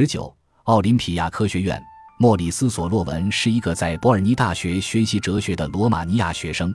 十九，奥林匹亚科学院。莫里斯·索洛文是一个在伯尔尼大学学习哲学的罗马尼亚学生。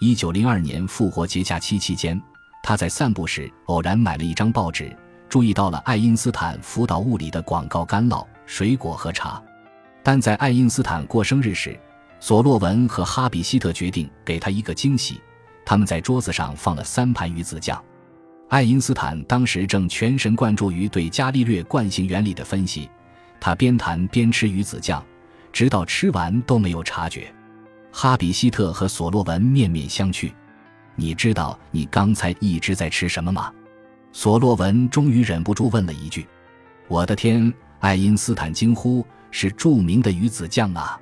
一九零二年复活节假期期间，他在散步时偶然买了一张报纸，注意到了爱因斯坦辅导物理的广告干酪、水果和茶。但在爱因斯坦过生日时，索洛文和哈比希特决定给他一个惊喜，他们在桌子上放了三盘鱼子酱。爱因斯坦当时正全神贯注于对伽利略惯性原理的分析。他边谈边吃鱼子酱，直到吃完都没有察觉。哈比希特和索洛文面面相觑。你知道你刚才一直在吃什么吗？索洛文终于忍不住问了一句。我的天！爱因斯坦惊呼：“是著名的鱼子酱啊！”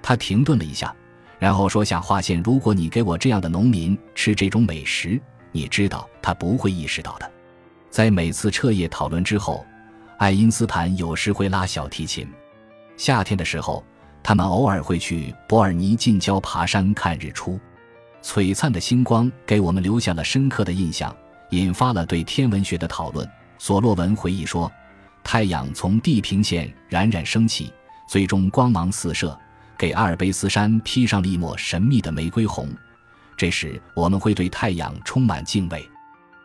他停顿了一下，然后说下划线：“如果你给我这样的农民吃这种美食，你知道他不会意识到的。”在每次彻夜讨论之后。爱因斯坦有时会拉小提琴。夏天的时候，他们偶尔会去伯尔尼近郊爬山看日出。璀璨的星光给我们留下了深刻的印象，引发了对天文学的讨论。索洛文回忆说：“太阳从地平线冉冉升起，最终光芒四射，给阿尔卑斯山披上了一抹神秘的玫瑰红。这时，我们会对太阳充满敬畏。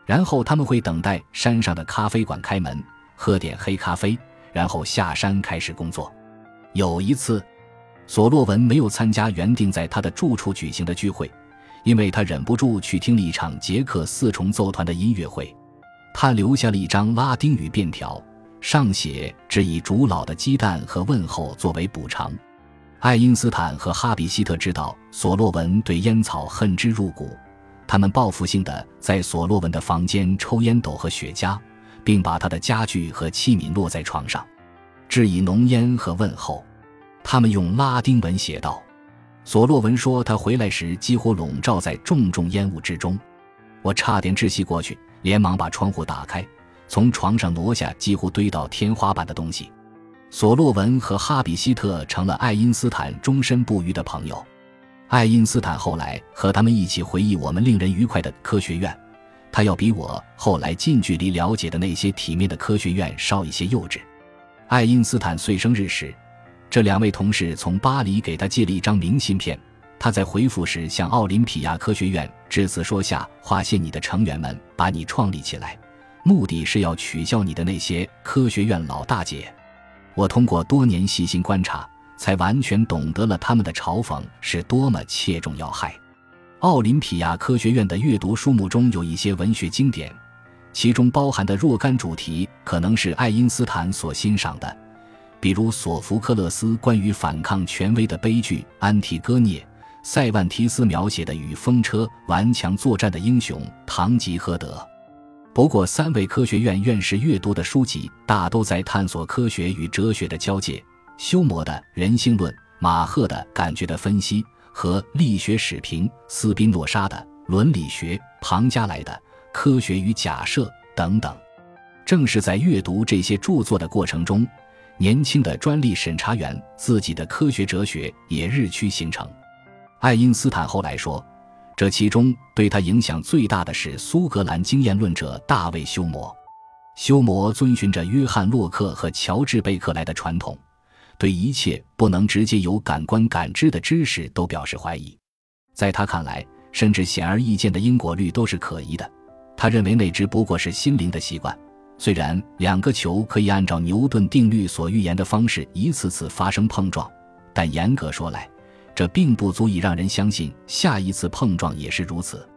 然后，他们会等待山上的咖啡馆开门。”喝点黑咖啡，然后下山开始工作。有一次，索洛文没有参加原定在他的住处举行的聚会，因为他忍不住去听了一场捷克四重奏团的音乐会。他留下了一张拉丁语便条，上写“只以煮老的鸡蛋和问候作为补偿”。爱因斯坦和哈比希特知道索洛文对烟草恨之入骨，他们报复性的在索洛文的房间抽烟斗和雪茄。并把他的家具和器皿落在床上，致以浓烟和问候。他们用拉丁文写道：“索洛文说，他回来时几乎笼罩在重重烟雾之中。我差点窒息过去，连忙把窗户打开，从床上挪下几乎堆到天花板的东西。”索洛文和哈比希特成了爱因斯坦终身不渝的朋友。爱因斯坦后来和他们一起回忆我们令人愉快的科学院。他要比我后来近距离了解的那些体面的科学院少一些幼稚。爱因斯坦岁生日时，这两位同事从巴黎给他寄了一张明信片。他在回复时向奥林匹亚科学院致辞说：“下花谢，你的成员们把你创立起来，目的是要取笑你的那些科学院老大姐。我通过多年细心观察，才完全懂得了他们的嘲讽是多么切中要害。”奥林匹亚科学院的阅读书目中有一些文学经典，其中包含的若干主题可能是爱因斯坦所欣赏的，比如索福克勒斯关于反抗权威的悲剧《安提戈涅》，塞万提斯描写的与风车顽强作战的英雄《堂吉诃德》。不过，三位科学院院士阅读的书籍大都在探索科学与哲学的交界：休谟的《人性论》，马赫的《感觉的分析》。和力学史评斯宾诺莎的《伦理学》，庞加莱的《科学与假设》等等。正是在阅读这些著作的过程中，年轻的专利审查员自己的科学哲学也日趋形成。爱因斯坦后来说，这其中对他影响最大的是苏格兰经验论者大卫休谟。休谟遵循着约翰洛克和乔治贝克莱的传统。对一切不能直接由感官感知的知识都表示怀疑，在他看来，甚至显而易见的因果律都是可疑的。他认为那只不过是心灵的习惯。虽然两个球可以按照牛顿定律所预言的方式一次次发生碰撞，但严格说来，这并不足以让人相信下一次碰撞也是如此。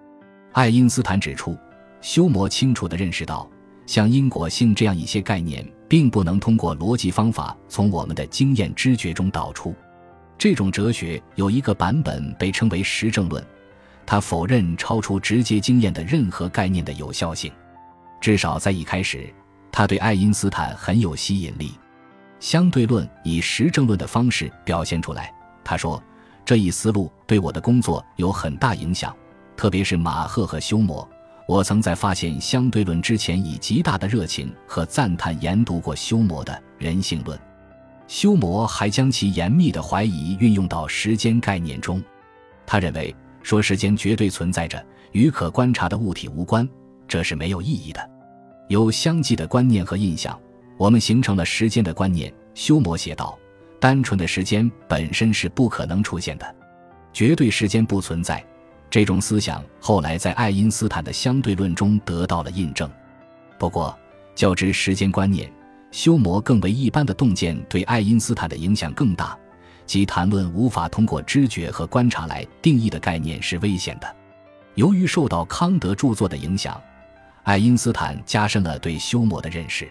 爱因斯坦指出，休谟清楚地认识到。像因果性这样一些概念，并不能通过逻辑方法从我们的经验知觉中导出。这种哲学有一个版本被称为实证论，它否认超出直接经验的任何概念的有效性。至少在一开始，它对爱因斯坦很有吸引力。相对论以实证论的方式表现出来。他说，这一思路对我的工作有很大影响，特别是马赫和休谟。我曾在发现相对论之前，以极大的热情和赞叹研读过休谟的人性论。休谟还将其严密的怀疑运用到时间概念中。他认为，说时间绝对存在着，与可观察的物体无关，这是没有意义的。有相继的观念和印象，我们形成了时间的观念。休谟写道：“单纯的时间本身是不可能出现的，绝对时间不存在。”这种思想后来在爱因斯坦的相对论中得到了印证。不过，较之时间观念，休谟更为一般的洞见对爱因斯坦的影响更大，即谈论无法通过知觉和观察来定义的概念是危险的。由于受到康德著作的影响，爱因斯坦加深了对休谟的认识。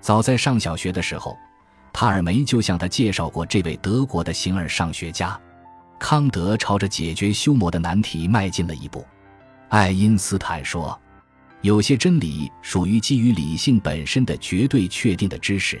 早在上小学的时候，塔尔梅就向他介绍过这位德国的形而上学家。康德朝着解决休谟的难题迈进了一步。爱因斯坦说：“有些真理属于基于理性本身的绝对确定的知识。”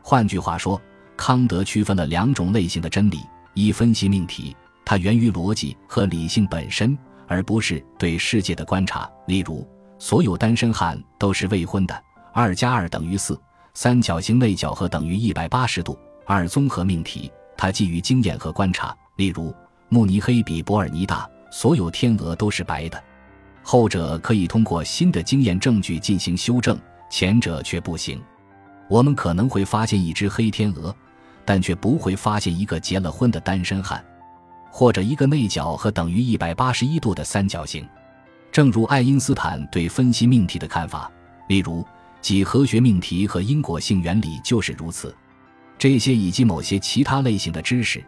换句话说，康德区分了两种类型的真理：一、分析命题，它源于逻辑和理性本身，而不是对世界的观察。例如，所有单身汉都是未婚的。二加二等于四。三角形内角和等于一百八十度。二、综合命题，它基于经验和观察。例如，慕尼黑比伯尔尼大，所有天鹅都是白的。后者可以通过新的经验证据进行修正，前者却不行。我们可能会发现一只黑天鹅，但却不会发现一个结了婚的单身汉，或者一个内角和等于一百八十一度的三角形。正如爱因斯坦对分析命题的看法，例如几何学命题和因果性原理就是如此。这些以及某些其他类型的知识。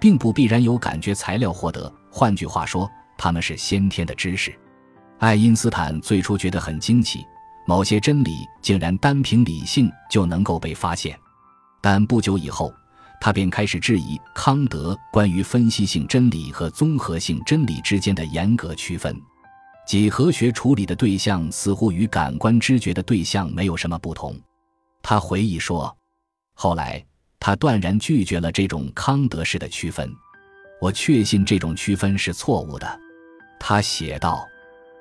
并不必然由感觉材料获得。换句话说，他们是先天的知识。爱因斯坦最初觉得很惊奇，某些真理竟然单凭理性就能够被发现。但不久以后，他便开始质疑康德关于分析性真理和综合性真理之间的严格区分。几何学处理的对象似乎与感官知觉的对象没有什么不同。他回忆说：“后来。”他断然拒绝了这种康德式的区分，我确信这种区分是错误的。他写道：“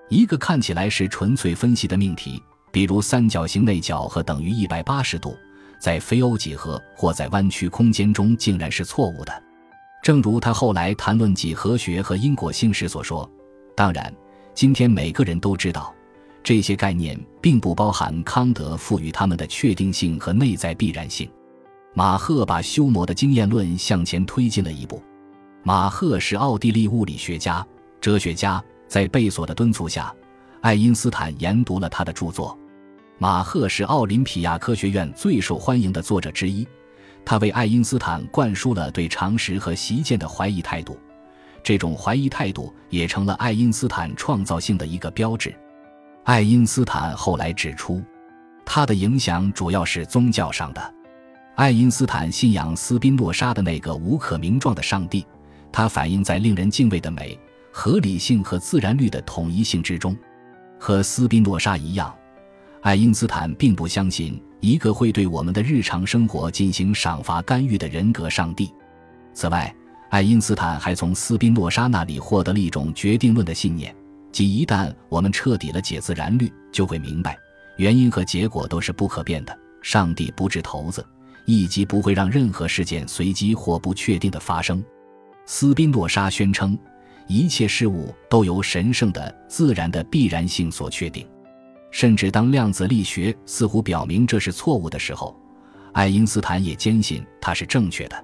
一个看起来是纯粹分析的命题，比如三角形内角和等于一百八十度，在非欧几何或在弯曲空间中竟然是错误的。正如他后来谈论几何学和因果性时所说。当然，今天每个人都知道，这些概念并不包含康德赋予他们的确定性和内在必然性。”马赫把休谟的经验论向前推进了一步。马赫是奥地利物理学家、哲学家，在贝索的敦促下，爱因斯坦研读了他的著作。马赫是奥林匹亚科学院最受欢迎的作者之一，他为爱因斯坦灌输了对常识和习见的怀疑态度。这种怀疑态度也成了爱因斯坦创造性的一个标志。爱因斯坦后来指出，他的影响主要是宗教上的。爱因斯坦信仰斯宾诺莎的那个无可名状的上帝，它反映在令人敬畏的美、合理性和自然律的统一性之中。和斯宾诺莎一样，爱因斯坦并不相信一个会对我们的日常生活进行赏罚干预的人格上帝。此外，爱因斯坦还从斯宾诺莎那里获得了一种决定论的信念，即一旦我们彻底了解自然律，就会明白原因和结果都是不可变的。上帝不掷骰子。以及不会让任何事件随机或不确定的发生。斯宾诺莎宣称，一切事物都由神圣的自然的必然性所确定。甚至当量子力学似乎表明这是错误的时候，爱因斯坦也坚信它是正确的。